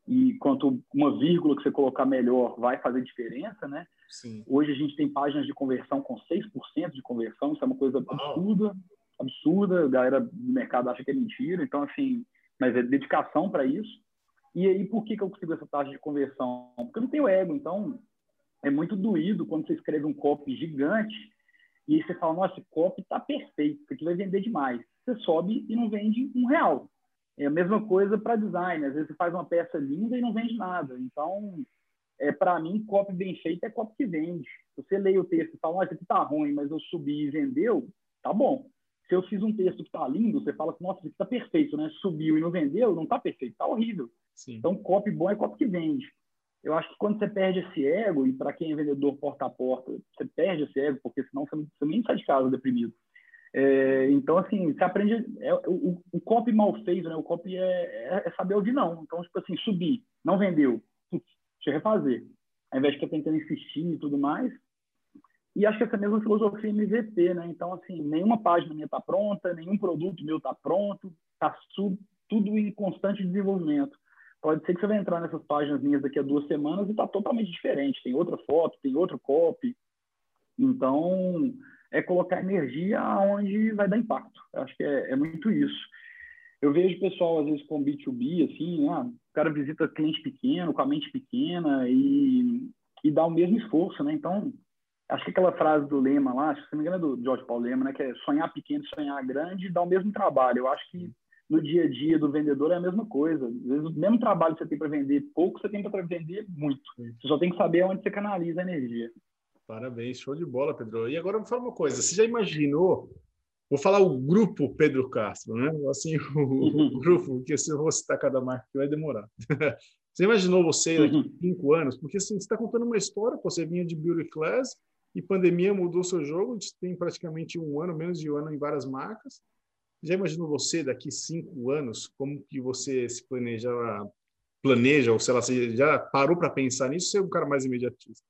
e quanto uma vírgula que você colocar melhor vai fazer diferença, né? Sim. Hoje a gente tem páginas de conversão com 6% de conversão, isso é uma coisa absurda, absurda, a galera do mercado acha que é mentira, então assim, mas é dedicação para isso. E aí, por que, que eu consigo essa taxa de conversão? Porque eu não tenho ego, então é muito doído quando você escreve um copy gigante e você fala, nossa, esse copy está perfeito, isso aqui vai vender demais. Você sobe e não vende um real. É a mesma coisa para design. Às vezes você faz uma peça linda e não vende nada. Então, é, para mim, copy bem feito é copy que vende. Você lê o texto e fala, ah, isso aqui tá ruim, mas eu subi e vendeu, tá bom. Se eu fiz um texto que tá lindo, você fala, nossa, isso aqui tá perfeito, né? Subiu e não vendeu, não tá perfeito, tá horrível. Sim. Então, copy bom é copy que vende. Eu acho que quando você perde esse ego, e para quem é vendedor porta a porta, você perde esse ego, porque senão você, você nem sai de casa deprimido. É, então, assim, você aprende. É, o, o copy mal feito, né? O copy é, é, é, saber ouvir não. Então, tipo assim, subir, não vendeu, deixa eu refazer. Ao invés de ficar tentando insistir e tudo mais. E acho que essa mesma filosofia MVP, né? Então, assim, nenhuma página minha está pronta, nenhum produto meu está pronto, está tudo em constante desenvolvimento. Pode ser que você vai entrar nessas páginas minhas daqui a duas semanas e está totalmente diferente. Tem outra foto, tem outro copy. Então, é colocar energia onde vai dar impacto. Eu acho que é, é, muito isso. Eu vejo pessoal, às vezes, com B2B, assim, ah, o cara visita cliente pequeno, com a mente pequena e, e dá o mesmo esforço, né? Então, acho que aquela frase do Lema lá, se não me engano é do George Paul Lema, né? Que é sonhar pequeno, sonhar grande, dá o mesmo trabalho. Eu acho que no dia a dia do vendedor é a mesma coisa. Às vezes, o mesmo trabalho que você tem para vender pouco, você tem para vender muito. Você só tem que saber onde você canaliza a energia. Parabéns, show de bola, Pedro. E agora me fala uma coisa: você já imaginou? Vou falar o grupo Pedro Castro, né? Assim, o, o grupo, porque se eu vou citar cada marca, vai demorar. você imaginou você daqui a cinco anos? Porque assim, você está contando uma história, você vinha de Beauty Class e pandemia mudou seu jogo, tem praticamente um ano, menos de um ano em várias marcas. Já imaginou você daqui cinco anos? Como que você se planeja, planeja ou sei lá, você já parou para pensar nisso? Ser é um cara mais imediatista?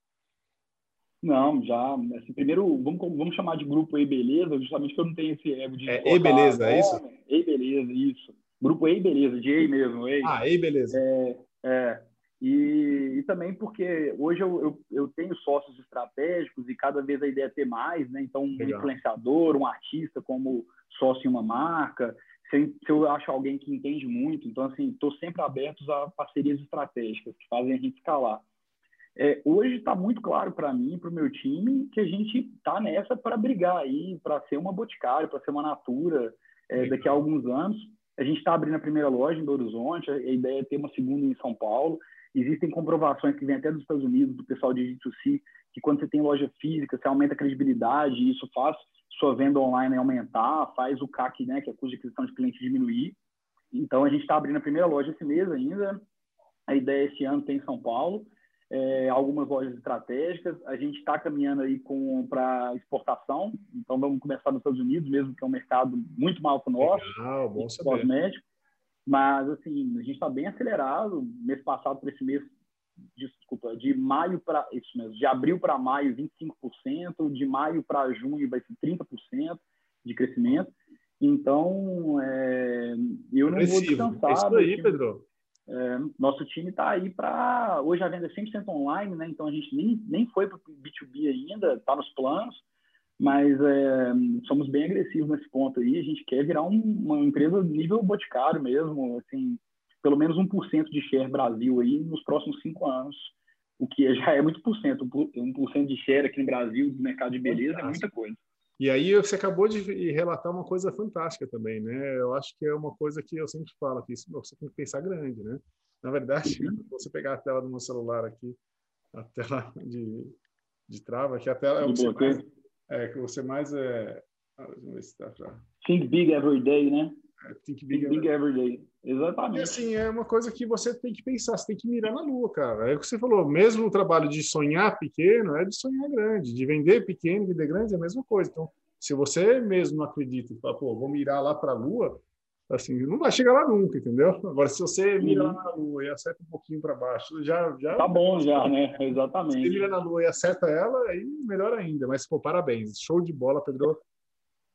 Não, já. Assim, primeiro, vamos, vamos chamar de grupo E Beleza, justamente porque eu não tenho esse ego de. É E Beleza, é isso? E Beleza, isso. Grupo E Beleza, de E mesmo. E. Ah, E Beleza. É, é. E, e também porque hoje eu, eu, eu, tenho sócios estratégicos e cada vez a ideia é ter mais, né? Então, um Legal. influenciador, um artista como sócio em uma marca, se, se eu acho alguém que entende muito, então, assim, estou sempre aberto a parcerias estratégicas que fazem a gente escalar. É, hoje está muito claro para mim, para o meu time, que a gente está nessa para brigar aí, para ser uma Boticário, para ser uma Natura é, daqui a alguns anos. A gente está abrindo a primeira loja em Belo Horizonte, a ideia é ter uma segunda em São Paulo. Existem comprovações que vêm até dos Estados Unidos, do pessoal de D2C, que quando você tem loja física, você aumenta a credibilidade e isso faz sua venda online aumentar, faz o CAC, né, que é a custo de aquisição de cliente, diminuir. Então, a gente está abrindo a primeira loja esse mês ainda. A ideia esse ano tem em São Paulo é, algumas lojas estratégicas. A gente está caminhando aí para exportação, então vamos começar nos Estados Unidos, mesmo que é um mercado muito que o nosso, Legal, bom saber. cosmético. Mas, assim, a gente está bem acelerado. Mês passado, para esse mês, desculpa, de maio para, isso mesmo, de abril para maio, 25%, de maio para junho vai ser 30% de crescimento. Então, é, eu não vou descansar. É isso aí, Pedro. É, nosso time está aí para. Hoje a venda é 100% online, né? então a gente nem, nem foi para o B2B ainda, está nos planos, mas é, somos bem agressivos nesse ponto aí. A gente quer virar um, uma empresa nível boticário mesmo, assim, pelo menos 1% de share Brasil aí nos próximos cinco anos, o que já é muito por cento. 1% de share aqui no Brasil do mercado de beleza é muita coisa. E aí você acabou de relatar uma coisa fantástica também, né? Eu acho que é uma coisa que eu sempre falo que você tem que pensar grande, né? Na verdade, você pegar a tela do meu celular aqui, a tela de, de trava, que a tela é o que você mais, é, que você mais é, ah, vamos ver se tá pra... Think big every day, né? É, think big, think big every day. Exatamente. E assim, é uma coisa que você tem que pensar, você tem que mirar na lua, cara. É o que você falou, mesmo o trabalho de sonhar pequeno é de sonhar grande, de vender pequeno, vender grande é a mesma coisa. Então, se você mesmo não acredita e fala, pô, vou mirar lá para a lua, assim, não vai chegar lá nunca, entendeu? Agora, se você mira uhum. lá na lua e acerta um pouquinho para baixo, já, já. Tá bom, já, né? Exatamente. Se mira na lua e acerta ela, aí melhor ainda. Mas, pô, parabéns. Show de bola, Pedro.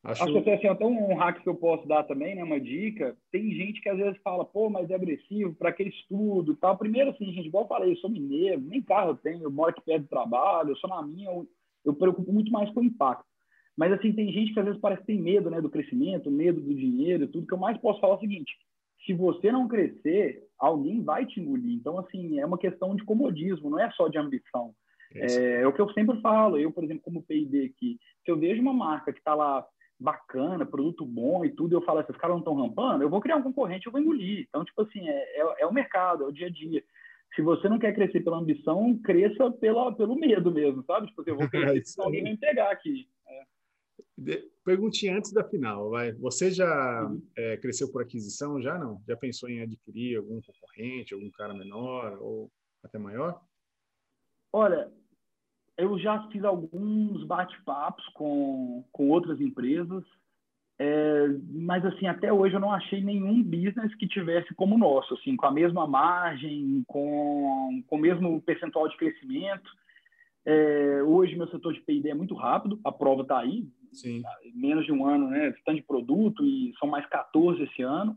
Acho, Acho que assim, até um hack que eu posso dar também, né, uma dica. Tem gente que às vezes fala, pô, mas é agressivo para aquele estudo tal. Primeiro, assim, gente, igual eu falei, eu sou mineiro, nem carro eu tenho, eu moro aqui perto do trabalho, eu sou na minha, eu, eu preocupo muito mais com o impacto. Mas, assim, tem gente que às vezes parece que tem medo, né, do crescimento, medo do dinheiro, tudo. que eu mais posso falar é o seguinte: se você não crescer, alguém vai te engolir. Então, assim, é uma questão de comodismo, não é só de ambição. É, é, o que eu sempre falo. Eu, por exemplo, como P&D aqui, se eu vejo uma marca que está lá bacana, produto bom e tudo, eu falo, esses caras não estão rampando, eu vou criar um concorrente, eu vou engolir. Então, tipo assim, é, é, é, o mercado, é o dia a dia. Se você não quer crescer pela ambição, cresça pela, pelo medo mesmo, sabe? Tipo, assim, eu vou crescer, se alguém vai me pegar aqui. Perguntinha antes da final, vai. Você já é, cresceu por aquisição? Já não? Já pensou em adquirir algum concorrente, algum cara menor ou até maior? Olha, eu já fiz alguns bate-papos com, com outras empresas, é, mas assim até hoje eu não achei nenhum business que tivesse como o nosso, assim, com a mesma margem, com, com o mesmo percentual de crescimento. É, hoje meu setor de P&D é muito rápido, a prova está aí, Sim. menos de um ano, né? Tanto de produto e são mais 14 esse ano.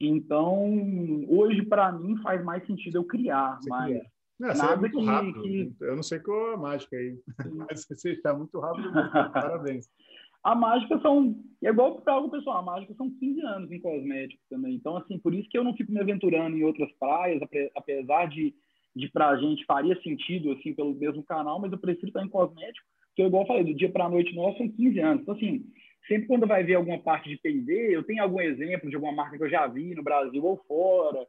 Então, hoje para mim faz mais sentido eu criar, Você mas cria. Não, Nada é muito que, rápido. Que... Eu não sei qual é a mágica aí, mas você está muito rápido. Parabéns. A mágica são, é igual para algo pessoal, a mágica são 15 anos em cosméticos também. Então, assim, por isso que eu não fico me aventurando em outras praias, apesar de, de para a gente faria sentido, assim, pelo mesmo canal, mas eu prefiro estar em cosmético, que eu, igual eu falei, do dia para a noite nosso são 15 anos. Então, assim, sempre quando vai ver alguma parte de P&D, eu tenho algum exemplo de alguma marca que eu já vi no Brasil ou fora,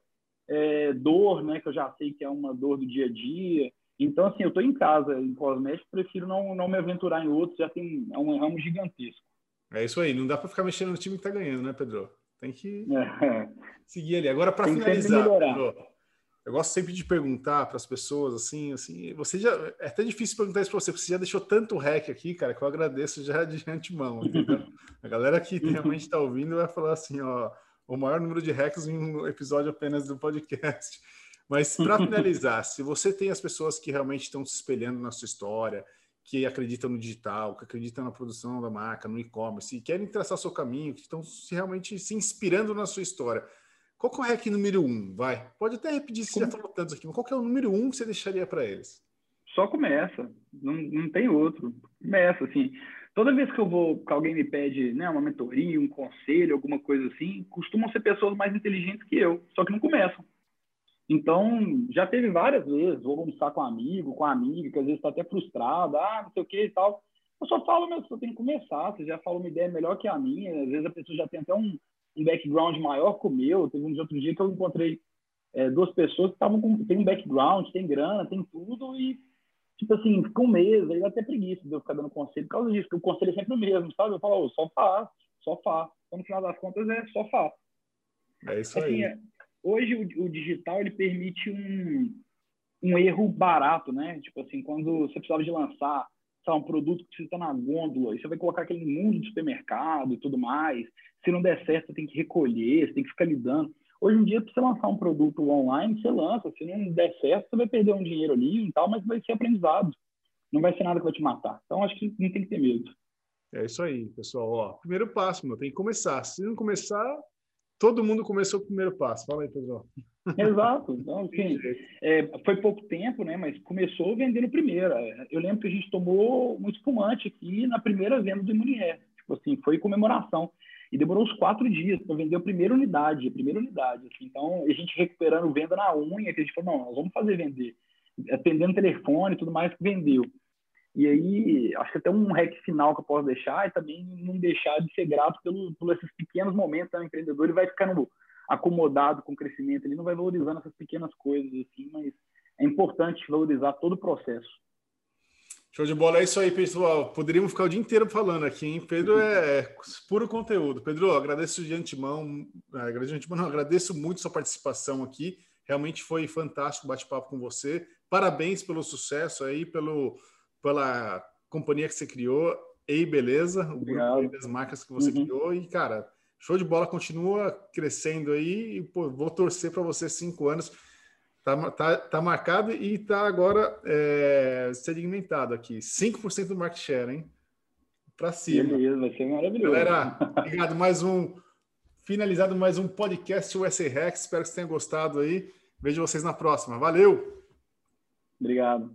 é, dor, né, que eu já sei que é uma dor do dia a dia. Então, assim, eu estou em casa em cosméticos, prefiro não, não me aventurar em outros, já tem é um ramo gigantesco. É isso aí, não dá para ficar mexendo no time que está ganhando, né, Pedro? Tem que é. seguir ali. Agora, para finalizar, Pedro, eu gosto sempre de perguntar para as pessoas, assim, assim, você já, é até difícil perguntar isso para você, porque você já deixou tanto rec aqui, cara, que eu agradeço já de antemão. A galera que realmente está ouvindo vai falar assim, ó, o maior número de hacks em um episódio apenas do podcast. Mas para finalizar, se você tem as pessoas que realmente estão se espelhando na sua história, que acreditam no digital, que acreditam na produção da marca, no e-commerce, e querem traçar seu caminho, que estão realmente se inspirando na sua história, qual é o número um? Vai. Pode até repetir se já falou tantos aqui, mas qual é o número um que você deixaria para eles? Só começa, não, não tem outro. Começa, assim toda vez que eu vou, que alguém me pede né, uma mentoria, um conselho, alguma coisa assim, costumam ser pessoas mais inteligentes que eu, só que não começam. Então, já teve várias vezes, vou almoçar com um amigo, com uma amiga, que às vezes está até frustrada, ah, não sei o que e tal. Eu só falo, meu, você tem que começar, você já fala uma ideia melhor que a minha, às vezes a pessoa já tem até um, um background maior que o meu. Teve um outro dia que eu encontrei é, duas pessoas que estavam com, tem um background, tem grana, tem tudo, e tipo assim, fica um mês, aí dá até preguiça de eu ficar dando conselho por causa disso, porque o conselho é sempre o mesmo, sabe? Eu falo, oh, só faz, só faz. Então, no final das contas, é só faz. É isso assim, aí. É, hoje, o, o, digital, ele permite um, um erro barato, né? Tipo assim, quando você precisava de lançar um produto que você está na gôndola, e você vai colocar aquele mundo de supermercado e tudo mais, se não der certo, você tem que recolher, você tem que ficar lidando. Hoje em dia, para você lançar um produto online, você lança. Se não der certo, você vai perder um dinheiro ali e tal, mas vai ser aprendizado. Não vai ser nada que vai te matar. Então, acho que não tem que ter medo. É isso aí, pessoal. Ó, primeiro passo, meu, tem que começar. Se não começar, todo mundo começou o primeiro passo. Fala aí, Pedro. Exato. Então, assim, é, foi pouco tempo, né? Mas começou vendendo primeiro. É, eu lembro que a gente tomou um espumante aqui na primeira venda do Imunier. Tipo assim, foi comemoração. E demorou uns quatro dias para vender a primeira unidade, a primeira unidade. Assim. Então, a gente recuperando venda na unha, que a gente falou, não, nós vamos fazer vender. Atendendo telefone e tudo mais, vendeu. E aí, acho que até um hack final que eu posso deixar é também não deixar de ser grato pelo, por esses pequenos momentos. Né? O empreendedor ele vai ficando acomodado com o crescimento, ele não vai valorizando essas pequenas coisas, assim, mas é importante valorizar todo o processo. Show de bola, é isso aí, pessoal. Poderíamos ficar o dia inteiro falando aqui, hein? Pedro é, é puro conteúdo. Pedro, agradeço de antemão, é, agradeço de antemão, não, agradeço muito sua participação aqui. Realmente foi fantástico bate-papo com você. Parabéns pelo sucesso aí, pelo, pela companhia que você criou. Ei, beleza, o grupo das marcas que você uhum. criou. E, cara, show de bola, continua crescendo aí. E, pô, vou torcer para você cinco anos Tá, tá, tá marcado e está agora é, segmentado aqui. 5% do market share, hein? para cima. Beleza, vai ser maravilhoso. Galera, obrigado. Mais um finalizado mais um podcast USA Rex. Espero que vocês tenham gostado aí. Vejo vocês na próxima. Valeu! Obrigado.